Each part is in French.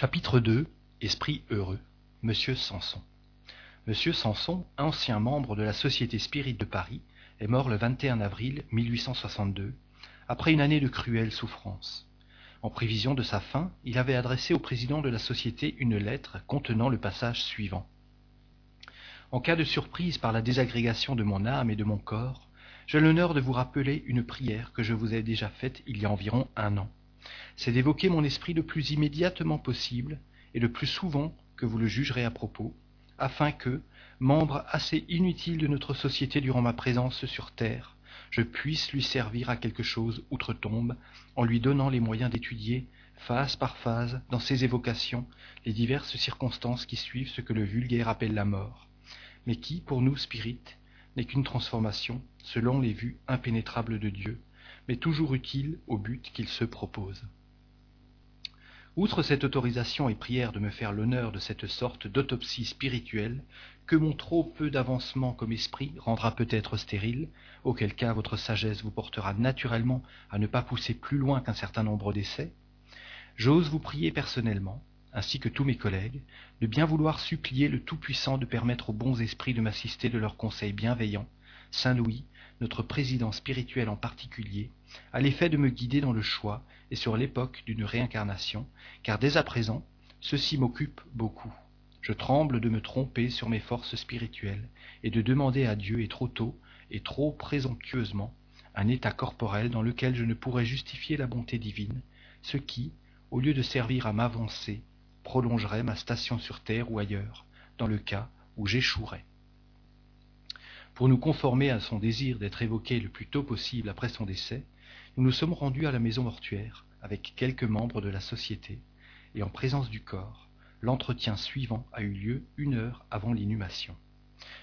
Chapitre 2 Esprit heureux Monsieur Sanson Monsieur Sanson, ancien membre de la Société Spirit de Paris, est mort le 21 avril 1862, après une année de cruelles souffrances. En prévision de sa fin, il avait adressé au président de la Société une lettre contenant le passage suivant. En cas de surprise par la désagrégation de mon âme et de mon corps, j'ai l'honneur de vous rappeler une prière que je vous ai déjà faite il y a environ un an. C'est d'évoquer mon esprit le plus immédiatement possible et le plus souvent que vous le jugerez à propos, afin que, membre assez inutile de notre société durant ma présence sur terre, je puisse lui servir à quelque chose outre-tombe, en lui donnant les moyens d'étudier, phase par phase, dans ses évocations, les diverses circonstances qui suivent ce que le vulgaire appelle la mort, mais qui, pour nous spirites, n'est qu'une transformation, selon les vues impénétrables de Dieu, mais toujours utile au but qu'il se propose. Outre cette autorisation et prière de me faire l'honneur de cette sorte d'autopsie spirituelle, que mon trop peu d'avancement comme esprit rendra peut-être stérile, auquel cas votre sagesse vous portera naturellement à ne pas pousser plus loin qu'un certain nombre d'essais, j'ose vous prier personnellement, ainsi que tous mes collègues, de bien vouloir supplier le Tout-Puissant de permettre aux bons esprits de m'assister de leurs conseils bienveillants, Saint Louis, notre président spirituel en particulier, à l'effet de me guider dans le choix et sur l'époque d'une réincarnation, car dès à présent, ceci m'occupe beaucoup. Je tremble de me tromper sur mes forces spirituelles et de demander à Dieu et trop tôt et trop présomptueusement un état corporel dans lequel je ne pourrais justifier la bonté divine, ce qui, au lieu de servir à m'avancer, prolongerait ma station sur terre ou ailleurs, dans le cas où j'échouerais. Pour nous conformer à son désir d'être évoqué le plus tôt possible après son décès, nous nous sommes rendus à la maison mortuaire avec quelques membres de la société, et en présence du corps, l'entretien suivant a eu lieu une heure avant l'inhumation.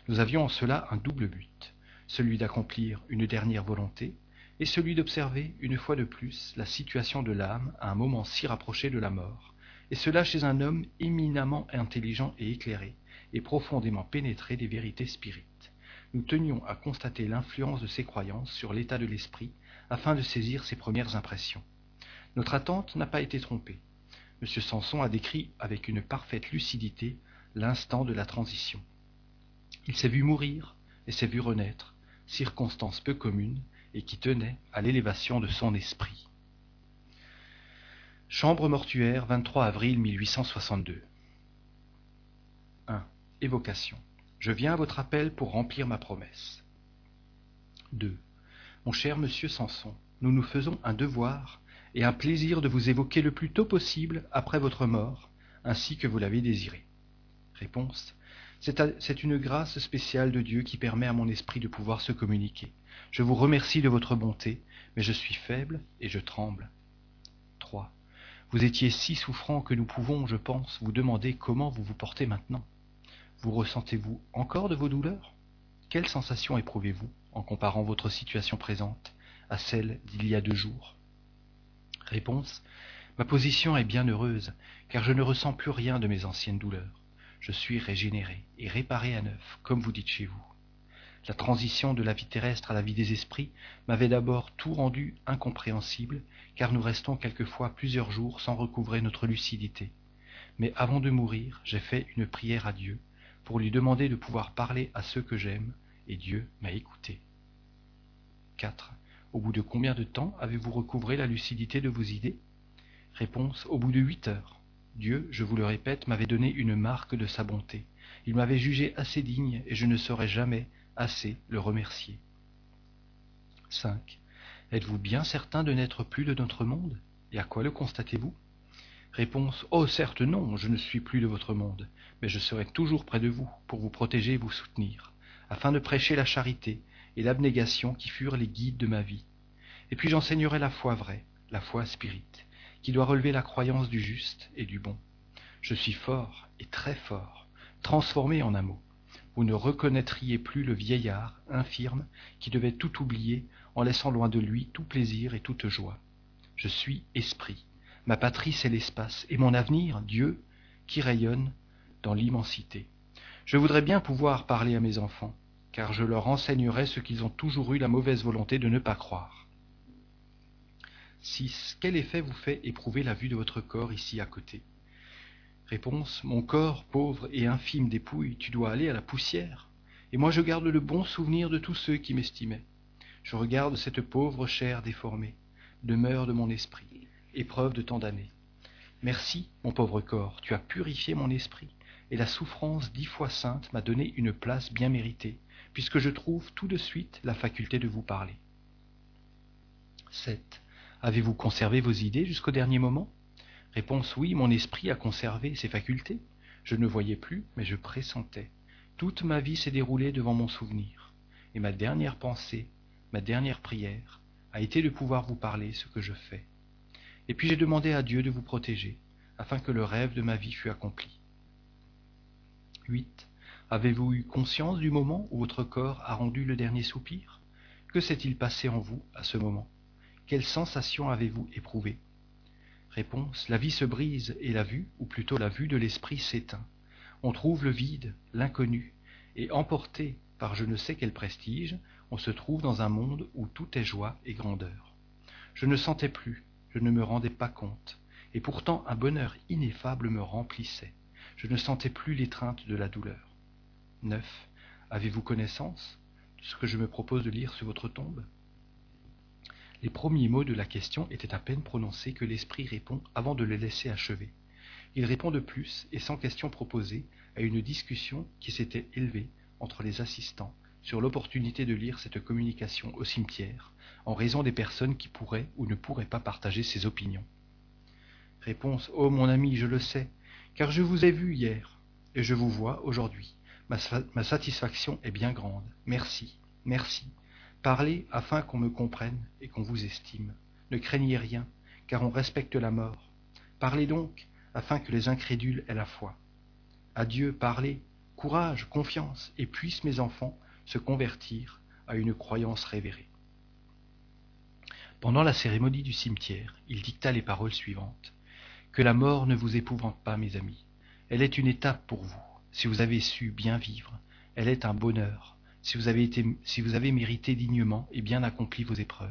Nous avions en cela un double but, celui d'accomplir une dernière volonté, et celui d'observer une fois de plus la situation de l'âme à un moment si rapproché de la mort, et cela chez un homme éminemment intelligent et éclairé, et profondément pénétré des vérités spirites nous tenions à constater l'influence de ces croyances sur l'état de l'esprit afin de saisir ses premières impressions. Notre attente n'a pas été trompée. M. Sanson a décrit avec une parfaite lucidité l'instant de la transition. Il s'est vu mourir et s'est vu renaître, circonstance peu commune et qui tenait à l'élévation de son esprit. Chambre mortuaire, 23 avril 1862. 1. Évocation. Je viens à votre appel pour remplir ma promesse. 2. Mon cher monsieur Samson, nous nous faisons un devoir et un plaisir de vous évoquer le plus tôt possible après votre mort, ainsi que vous l'avez désiré. Réponse. C'est une grâce spéciale de Dieu qui permet à mon esprit de pouvoir se communiquer. Je vous remercie de votre bonté, mais je suis faible et je tremble. 3. Vous étiez si souffrant que nous pouvons, je pense, vous demander comment vous vous portez maintenant. Vous ressentez-vous encore de vos douleurs? Quelle sensation éprouvez-vous en comparant votre situation présente à celle d'il y a deux jours? Réponse Ma position est bien heureuse, car je ne ressens plus rien de mes anciennes douleurs. Je suis régénéré et réparé à neuf, comme vous dites chez vous. La transition de la vie terrestre à la vie des esprits m'avait d'abord tout rendu incompréhensible, car nous restons quelquefois plusieurs jours sans recouvrer notre lucidité. Mais avant de mourir, j'ai fait une prière à Dieu, pour lui demander de pouvoir parler à ceux que j'aime, et Dieu m'a écouté. 4. Au bout de combien de temps avez-vous recouvré la lucidité de vos idées? Réponse. Au bout de huit heures. Dieu, je vous le répète, m'avait donné une marque de sa bonté. Il m'avait jugé assez digne et je ne saurais jamais assez le remercier. 5. Êtes-vous bien certain de n'être plus de notre monde? Et à quoi le constatez-vous? Réponse Oh, certes non, je ne suis plus de votre monde, mais je serai toujours près de vous pour vous protéger et vous soutenir, afin de prêcher la charité et l'abnégation qui furent les guides de ma vie. Et puis j'enseignerai la foi vraie, la foi spirite, qui doit relever la croyance du juste et du bon. Je suis fort et très fort, transformé en un mot. Vous ne reconnaîtriez plus le vieillard, infirme, qui devait tout oublier en laissant loin de lui tout plaisir et toute joie. Je suis esprit Ma patrie, c'est l'espace, et mon avenir, Dieu, qui rayonne dans l'immensité. Je voudrais bien pouvoir parler à mes enfants, car je leur enseignerai ce qu'ils ont toujours eu la mauvaise volonté de ne pas croire. 6. Quel effet vous fait éprouver la vue de votre corps ici à côté? Réponse Mon corps, pauvre et infime dépouille, tu dois aller à la poussière. Et moi je garde le bon souvenir de tous ceux qui m'estimaient. Je regarde cette pauvre chair déformée, demeure de mon esprit, épreuve de tant d'années. Merci, mon pauvre corps, tu as purifié mon esprit, et la souffrance dix fois sainte m'a donné une place bien méritée, puisque je trouve tout de suite la faculté de vous parler. 7. Avez-vous conservé vos idées jusqu'au dernier moment? Réponse oui, mon esprit a conservé ses facultés. Je ne voyais plus, mais je pressentais. Toute ma vie s'est déroulée devant mon souvenir, et ma dernière pensée, ma dernière prière, a été de pouvoir vous parler ce que je fais. Et puis j'ai demandé à Dieu de vous protéger, afin que le rêve de ma vie fût accompli. 8. Avez-vous eu conscience du moment où votre corps a rendu le dernier soupir? Que s'est-il passé en vous à ce moment? Quelle sensation avez-vous éprouvée Réponse La vie se brise et la vue, ou plutôt la vue de l'esprit s'éteint. On trouve le vide, l'inconnu, et emporté par je ne sais quel prestige, on se trouve dans un monde où tout est joie et grandeur. Je ne sentais plus, je ne me rendais pas compte, et pourtant un bonheur ineffable me remplissait. Je ne sentais plus l'étreinte de la douleur. 9. Avez-vous connaissance de ce que je me propose de lire sur votre tombe? Les premiers mots de la question étaient à peine prononcés que l'esprit répond avant de les laisser achever. Il répond de plus, et sans question proposée, à une discussion qui s'était élevée entre les assistants sur l'opportunité de lire cette communication au cimetière, en raison des personnes qui pourraient ou ne pourraient pas partager ses opinions. Réponse Oh mon ami, je le sais, car je vous ai vu hier, et je vous vois aujourd'hui. Ma, satisfaction est bien grande. Merci, merci. Parlez afin qu'on me comprenne et qu'on vous estime. Ne craignez rien, car on respecte la mort. Parlez donc, afin que les incrédules aient la foi. Adieu, parlez, courage, confiance, et puissent mes enfants se convertir à une croyance révérée. Pendant la cérémonie du cimetière, il dicta les paroles suivantes. Que la mort ne vous épouvante pas, mes amis. Elle est une étape pour vous. Si vous avez su bien vivre, elle est un bonheur, si vous avez, mérité dignement et bien accompli vos épreuves.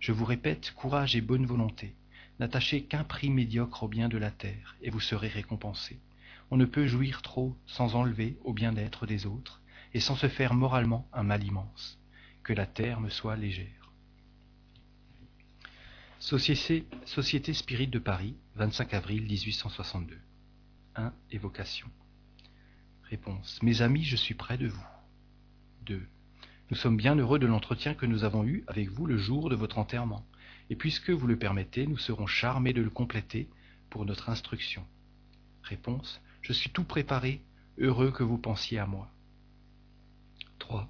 Je vous répète, courage et bonne volonté. N'attachez qu'un prix médiocre au bien de la terre, et vous serez récompensé. On ne peut jouir trop sans enlever au bien-être des autres, et sans se faire moralement un mal immense. Que la terre me soit légère. Société, Société Spirit de Paris, 25 avril 1862. 1. Évocation. Réponse. Mes amis, je suis près de vous. 2. Nous sommes bien heureux de l'entretien que nous avons eu avec vous le jour de votre enterrement, et puisque vous le permettez, nous serons charmés de le compléter pour notre instruction. Réponse. Je suis tout préparé, heureux que vous pensiez à moi. 3.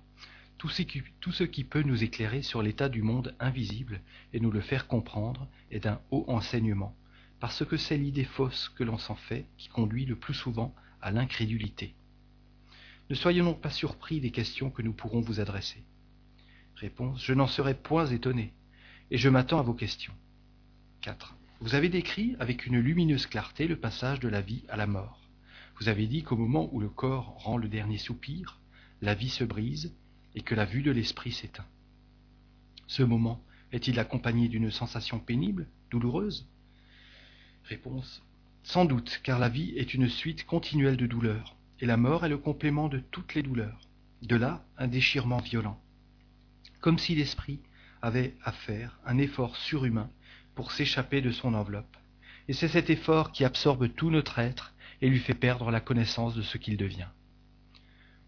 Tout ce, qui, peut nous éclairer sur l'état du monde invisible et nous le faire comprendre est d'un haut enseignement, parce que c'est l'idée fausse que l'on s'en fait qui conduit le plus souvent à l'incrédulité. Ne soyons donc pas surpris des questions que nous pourrons vous adresser. Réponse Je n'en serai point étonné, et je m'attends à vos questions. 4. Vous avez décrit avec une lumineuse clarté le passage de la vie à la mort. Vous avez dit qu'au moment où le corps rend le dernier soupir, la vie se brise et que la vue de l'esprit s'éteint. Ce moment est-il accompagné d'une sensation pénible, douloureuse? Réponse Sans doute, car la vie est une suite continuelle de douleurs, et la mort est le complément de toutes les douleurs. De là un déchirement violent. Comme si l'esprit avait à faire un effort surhumain pour s'échapper de son enveloppe. Et c'est cet effort qui absorbe tout notre être et lui fait perdre la connaissance de ce qu'il devient.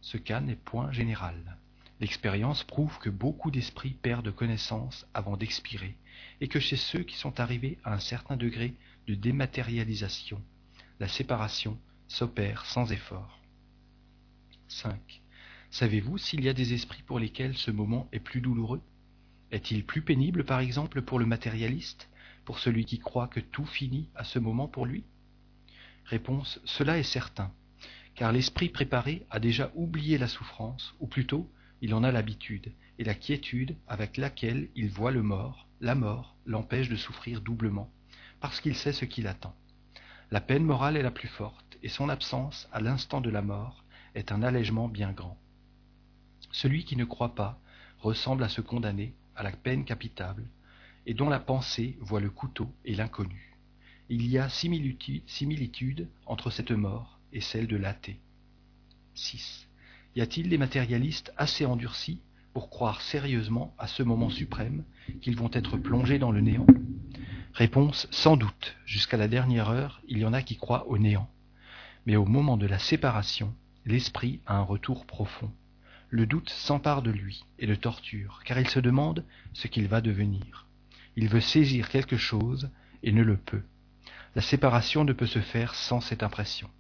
Ce cas n'est point général. L'expérience prouve que beaucoup d'esprits perdent connaissance avant d'expirer, et que chez ceux qui sont arrivés à un certain degré de dématérialisation, la séparation s'opère sans effort. 5. Savez-vous s'il y a des esprits pour lesquels ce moment est plus douloureux? Est-il plus pénible, par exemple, pour le matérialiste, pour celui qui croit que tout finit à ce moment pour lui? Réponse Cela est certain, car l'esprit préparé a déjà oublié la souffrance, ou plutôt, il en a l'habitude, et la quiétude avec laquelle il voit le mort, la mort, l'empêche de souffrir doublement, parce qu'il sait ce qui l'attend. La peine morale est la plus forte, et son absence, à l'instant de la mort, est un allègement bien grand. Celui qui ne croit pas ressemble à ce condamné à la peine capitale, et dont la pensée voit le couteau et l'inconnu. il y a similitude entre cette mort et celle de l'athée. 6. Y a-t-il des matérialistes assez endurcis pour croire sérieusement à ce moment suprême qu'ils vont être plongés dans le néant? Réponse sans doute. Jusqu'à la dernière heure, il y en a qui croient au néant. Mais au moment de la séparation, l'esprit a un retour profond. Le doute s'empare de lui et le torture, car il se demande ce qu'il va devenir. Il veut saisir quelque chose et ne le peut. La séparation ne peut se faire sans cette impression.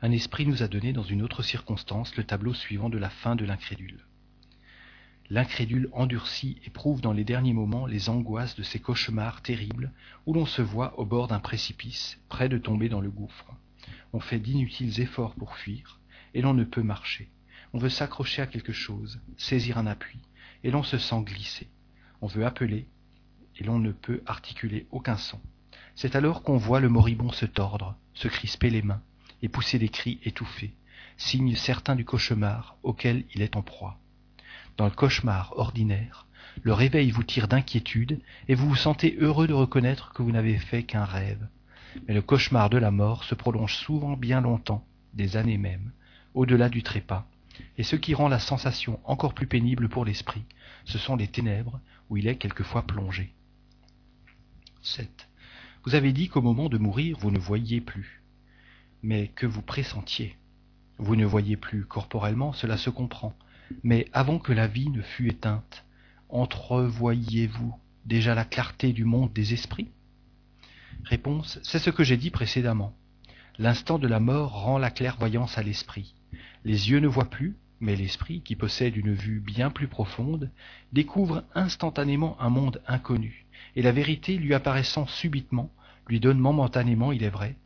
Un esprit nous a donné dans une autre circonstance le tableau suivant de la fin de l'incrédule. L'incrédule endurci éprouve dans les derniers moments les angoisses de ces cauchemars terribles où l'on se voit au bord d'un précipice, près de tomber dans le gouffre. On fait d'inutiles efforts pour fuir, et l'on ne peut marcher. On veut s'accrocher à quelque chose, saisir un appui, et l'on se sent glisser. On veut appeler, et l'on ne peut articuler aucun son. C'est alors qu'on voit le moribond se tordre, se crisper les mains, et pousser des cris étouffés, signe certain du cauchemar auquel il est en proie. Dans le cauchemar ordinaire, le réveil vous tire d'inquiétude, et vous vous sentez heureux de reconnaître que vous n'avez fait qu'un rêve. Mais le cauchemar de la mort se prolonge souvent bien longtemps, des années même, au-delà du trépas, et ce qui rend la sensation encore plus pénible pour l'esprit, ce sont les ténèbres où il est quelquefois plongé. 7. Vous avez dit qu'au moment de mourir, vous ne voyiez plus, mais que vous pressentiez. Vous ne voyez plus corporellement, cela se comprend, mais avant que la vie ne fût éteinte, entrevoyiez-vous déjà la clarté du monde des esprits? Réponse, c'est ce que j'ai dit précédemment. L'instant de la mort rend la clairvoyance à l'esprit. Les yeux ne voient plus, mais l'esprit, qui possède une vue bien plus profonde, découvre instantanément un monde inconnu, et la vérité lui apparaissant subitement, lui donne momentanément, il est vrai,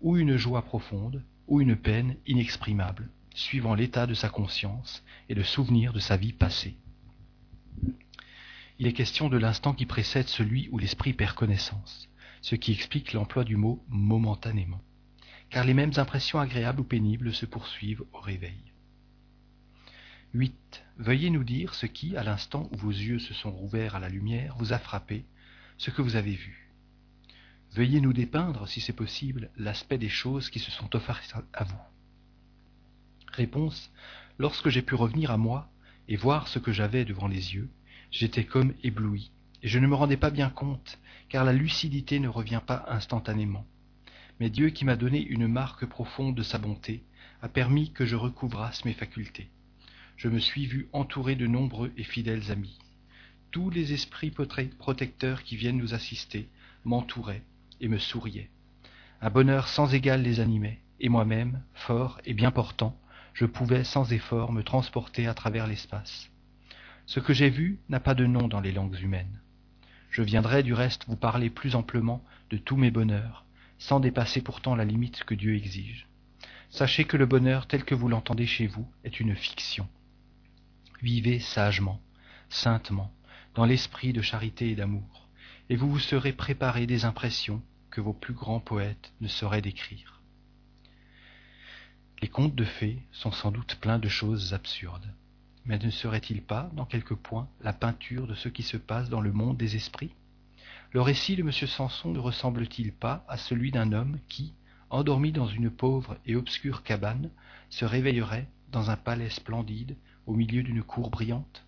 ou une joie profonde, ou une peine inexprimable, suivant l'état de sa conscience et le souvenir de sa vie passée. Il est question de l'instant qui précède celui où l'esprit perd connaissance, ce qui explique l'emploi du mot momentanément, car les mêmes impressions agréables ou pénibles se poursuivent au réveil. 8. Veuillez nous dire ce qui, à l'instant où vos yeux se sont rouverts à la lumière, vous a frappé, ce que vous avez vu. Veuillez nous dépeindre, si c'est possible, l'aspect des choses qui se sont offertes à vous. Réponse. Lorsque j'ai pu revenir à moi et voir ce que j'avais devant les yeux, j'étais comme ébloui, et je ne me rendais pas bien compte, car la lucidité ne revient pas instantanément. Mais Dieu qui m'a donné une marque profonde de sa bonté a permis que je recouvrasse mes facultés je me suis vu entouré de nombreux et fidèles amis. Tous les esprits protecteurs qui viennent nous assister m'entouraient et me souriaient. Un bonheur sans égal les animait, et moi-même, fort et bien portant, je pouvais sans effort me transporter à travers l'espace. Ce que j'ai vu n'a pas de nom dans les langues humaines. Je viendrai du reste vous parler plus amplement de tous mes bonheurs, sans dépasser pourtant la limite que Dieu exige. Sachez que le bonheur tel que vous l'entendez chez vous est une fiction. Vivez sagement, saintement, dans l'esprit de charité et d'amour, et vous vous serez préparé des impressions que vos plus grands poètes ne sauraient décrire. Les contes de fées sont sans doute pleins de choses absurdes, mais ne serait-il pas, dans quelques points, la peinture de ce qui se passe dans le monde des esprits? Le récit de M. Samson ne ressemble-t-il pas à celui d'un homme qui, endormi dans une pauvre et obscure cabane, se réveillerait dans un palais splendide au milieu d'une cour brillante?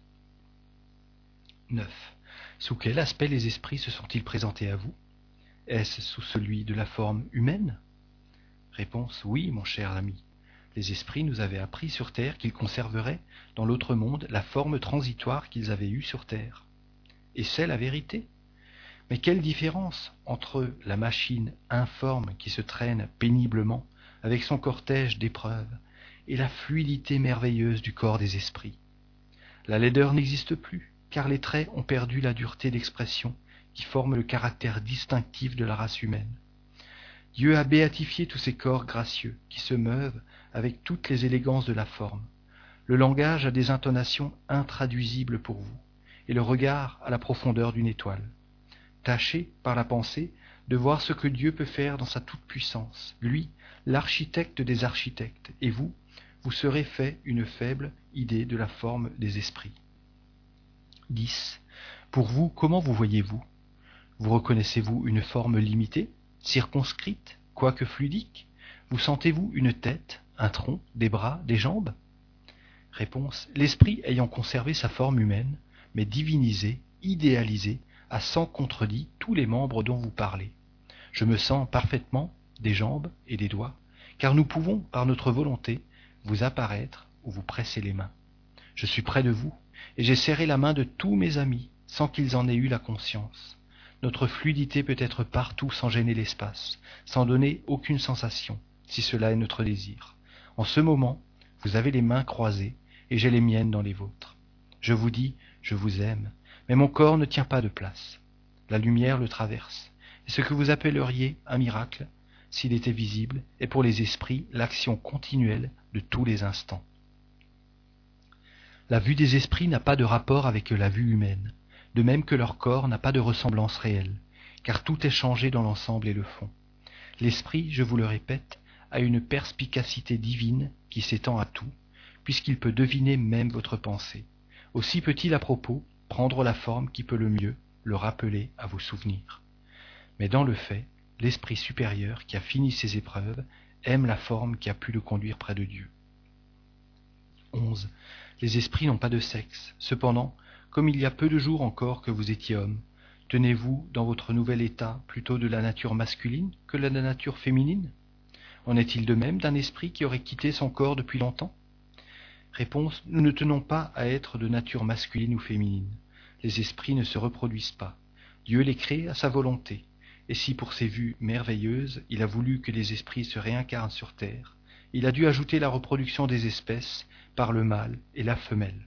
9. Sous quel aspect les esprits se sont-ils présentés à vous? Est-ce sous celui de la forme humaine? Réponse oui, mon cher ami. Les esprits nous avaient appris sur terre qu'ils conserveraient dans l'autre monde la forme transitoire qu'ils avaient eue sur terre. Et c'est la vérité. Mais quelle différence entre la machine informe qui se traîne péniblement avec son cortège d'épreuves et la fluidité merveilleuse du corps des esprits? La laideur n'existe plus, car les traits ont perdu la dureté d'expression qui forme le caractère distinctif de la race humaine. Dieu a béatifié tous ces corps gracieux qui se meuvent avec toutes les élégances de la forme. Le langage a des intonations intraduisibles pour vous, et le regard a la profondeur d'une étoile. Tâchez, par la pensée, de voir ce que Dieu peut faire dans sa toute-puissance, lui, l'architecte des architectes, et vous, vous serez fait une faible idée de la forme des esprits. 10. Pour vous, comment vous voyez-vous? Vous reconnaissez-vous une forme limitée, circonscrite, quoique fluidique? Vous sentez-vous une tête, un tronc, des bras, des jambes? Réponse. L'esprit ayant conservé sa forme humaine, mais divinisé, idéalisé, a sans contredit tous les membres dont vous parlez. Je me sens parfaitement des jambes et des doigts, car nous pouvons, par notre volonté, vous apparaître ou vous presser les mains. Je suis près de vous, et j'ai serré la main de tous mes amis, sans qu'ils en aient eu la conscience. Notre fluidité peut être partout sans gêner l'espace, sans donner aucune sensation, si cela est notre désir. En ce moment, vous avez les mains croisées, et j'ai les miennes dans les vôtres. Je vous dis, je vous aime, mais mon corps ne tient pas de place. La lumière le traverse, et ce que vous appelleriez un miracle, s'il était visible, est pour les esprits l'action continuelle de tous les instants. La vue des esprits n'a pas de rapport avec la vue humaine, de même que leur corps n'a pas de ressemblance réelle, car tout est changé dans l'ensemble et le fond. L'esprit, je vous le répète, a une perspicacité divine qui s'étend à tout, puisqu'il peut deviner même votre pensée. Aussi peut-il à propos prendre la forme qui peut le mieux le rappeler à vos souvenirs. Mais dans le fait, l'Esprit supérieur qui a fini ses épreuves aime la forme qui a pu le conduire près de Dieu. 11. Les esprits n'ont pas de sexe. Cependant, comme il y a peu de jours encore que vous étiez homme, tenez-vous dans votre nouvel état plutôt de la nature masculine que de la nature féminine? En est-il de même d'un esprit qui aurait quitté son corps depuis longtemps? Réponse Nous ne tenons pas à être de nature masculine ou féminine. Les esprits ne se reproduisent pas. Dieu les crée à sa volonté. Et si pour ses vues merveilleuses, il a voulu que les esprits se réincarnent sur terre, il a dû ajouter la reproduction des espèces par le mâle et la femelle.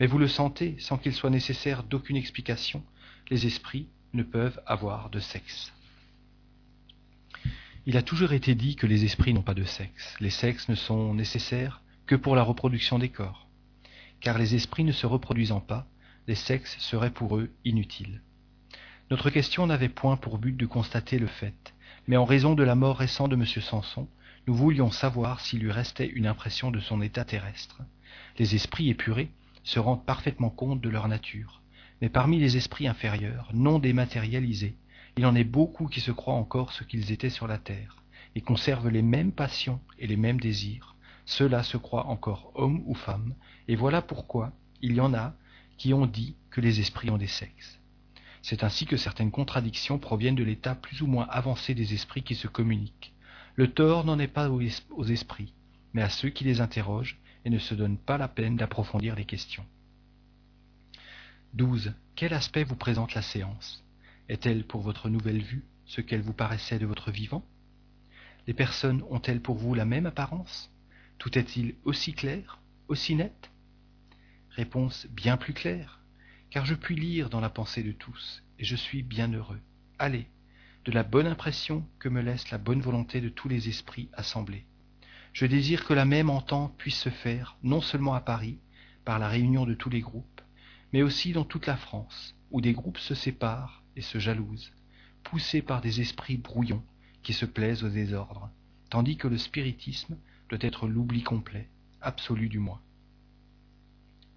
Mais vous le sentez, sans qu'il soit nécessaire d'aucune explication, les esprits ne peuvent avoir de sexe. Il a toujours été dit que les esprits n'ont pas de sexe. Les sexes ne sont nécessaires que pour la reproduction des corps. Car les esprits ne se reproduisant pas, les sexes seraient pour eux inutiles. Notre question n'avait point pour but de constater le fait, mais en raison de la mort récente de M. Samson, nous voulions savoir s'il lui restait une impression de son état terrestre. Les esprits épurés se rendent parfaitement compte de leur nature, mais parmi les esprits inférieurs, non dématérialisés, il en est beaucoup qui se croient encore ce qu'ils étaient sur la terre, et conservent les mêmes passions et les mêmes désirs. Ceux-là se croient encore hommes ou femmes, et voilà pourquoi il y en a qui ont dit que les esprits ont des sexes. C'est ainsi que certaines contradictions proviennent de l'état plus ou moins avancé des esprits qui se communiquent. Le tort n'en est pas aux esprits, mais à ceux qui les interrogent et ne se donnent pas la peine d'approfondir les questions. 12. Quel aspect vous présente la séance? Est-elle pour votre nouvelle vue ce qu'elle vous paraissait de votre vivant? Les personnes ont-elles pour vous la même apparence? Tout est-il aussi clair, aussi net? Réponse bien plus claire, car je puis lire dans la pensée de tous, et je suis bien heureux. Allez, de la bonne impression que me laisse la bonne volonté de tous les esprits assemblés. Je désire que la même entente puisse se faire, non seulement à Paris, par la réunion de tous les groupes, mais aussi dans toute la France, où des groupes se séparent et se jalousent, poussés par des esprits brouillons qui se plaisent au désordre, tandis que le spiritisme doit être l'oubli complet, absolu du moins.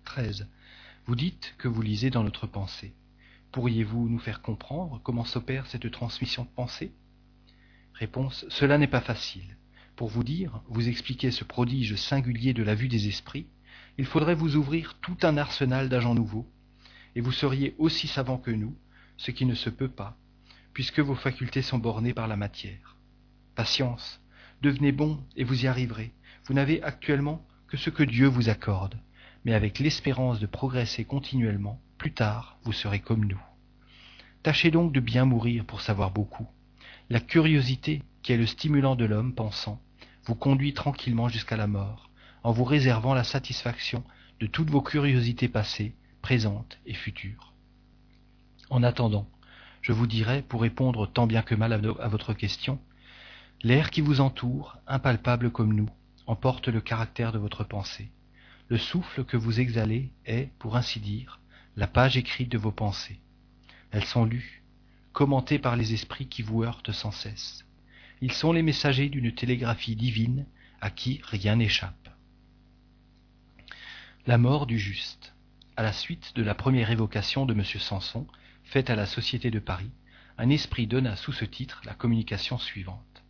13. Vous dites que vous lisez dans notre pensée. Pourriez-vous nous faire comprendre comment s'opère cette transmission de pensée Réponse Cela n'est pas facile. Pour vous dire, vous expliquer ce prodige singulier de la vue des esprits, il faudrait vous ouvrir tout un arsenal d'agents nouveaux, et vous seriez aussi savant que nous, ce qui ne se peut pas, puisque vos facultés sont bornées par la matière. Patience, devenez bon et vous y arriverez. Vous n'avez actuellement que ce que Dieu vous accorde mais avec l'espérance de progresser continuellement, plus tard vous serez comme nous. Tâchez donc de bien mourir pour savoir beaucoup. La curiosité, qui est le stimulant de l'homme pensant, vous conduit tranquillement jusqu'à la mort, en vous réservant la satisfaction de toutes vos curiosités passées, présentes et futures. En attendant, je vous dirai, pour répondre tant bien que mal à votre question, l'air qui vous entoure, impalpable comme nous, emporte le caractère de votre pensée le souffle que vous exhalez est, pour ainsi dire, la page écrite de vos pensées. Elles sont lues, commentées par les esprits qui vous heurtent sans cesse. Ils sont les messagers d'une télégraphie divine à qui rien n'échappe. La mort du juste. À la suite de la première évocation de M. Samson, faite à la Société de Paris, un esprit donna sous ce titre la communication suivante.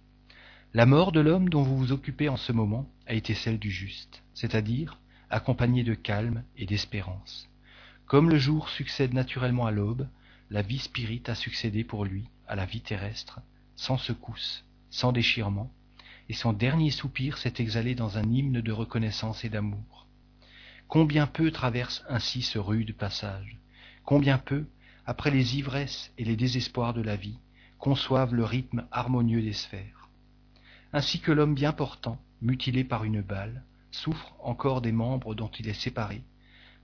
La mort de l'homme dont vous vous occupez en ce moment a été celle du juste, c'est-à-dire accompagnée de calme et d'espérance. Comme le jour succède naturellement à l'aube, la vie spirite a succédé pour lui à la vie terrestre, sans secousse, sans déchirement, et son dernier soupir s'est exhalé dans un hymne de reconnaissance et d'amour. Combien peu traverse ainsi ce rude passage, combien peu, après les ivresses et les désespoirs de la vie, conçoivent le rythme harmonieux des sphères. Ainsi que l'homme bien portant, mutilé par une balle, souffre encore des membres dont il est séparé,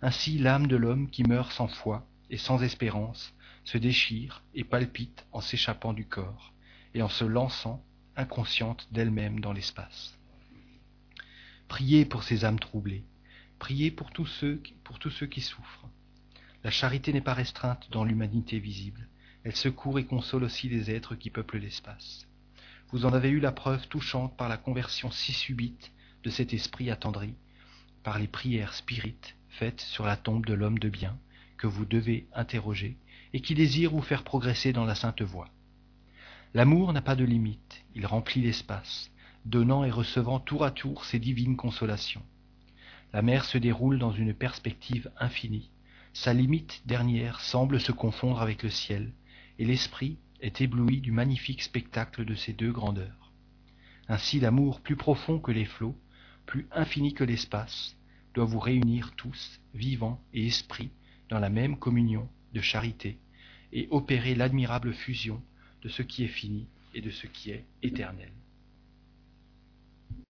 ainsi l'âme de l'homme qui meurt sans foi et sans espérance se déchire et palpite en s'échappant du corps et en se lançant inconsciente d'elle-même dans l'espace. Priez pour ces âmes troublées, priez pour tous ceux, pour tous ceux qui souffrent. La charité n'est pas restreinte dans l'humanité visible, elle secourt et console aussi les êtres qui peuplent l'espace. Vous en avez eu la preuve touchante par la conversion si subite de cet esprit attendri, par les prières spirites faites sur la tombe de l'homme de bien, que vous devez interroger, et qui désire vous faire progresser dans la sainte voie. L'amour n'a pas de limite, il remplit l'espace, donnant et recevant tour à tour ses divines consolations. La mer se déroule dans une perspective infinie, sa limite dernière semble se confondre avec le ciel, et l'esprit est ébloui du magnifique spectacle de ces deux grandeurs. Ainsi l'amour plus profond que les flots, plus infini que l'espace, doit vous réunir tous, vivants et esprits, dans la même communion de charité, et opérer l'admirable fusion de ce qui est fini et de ce qui est éternel.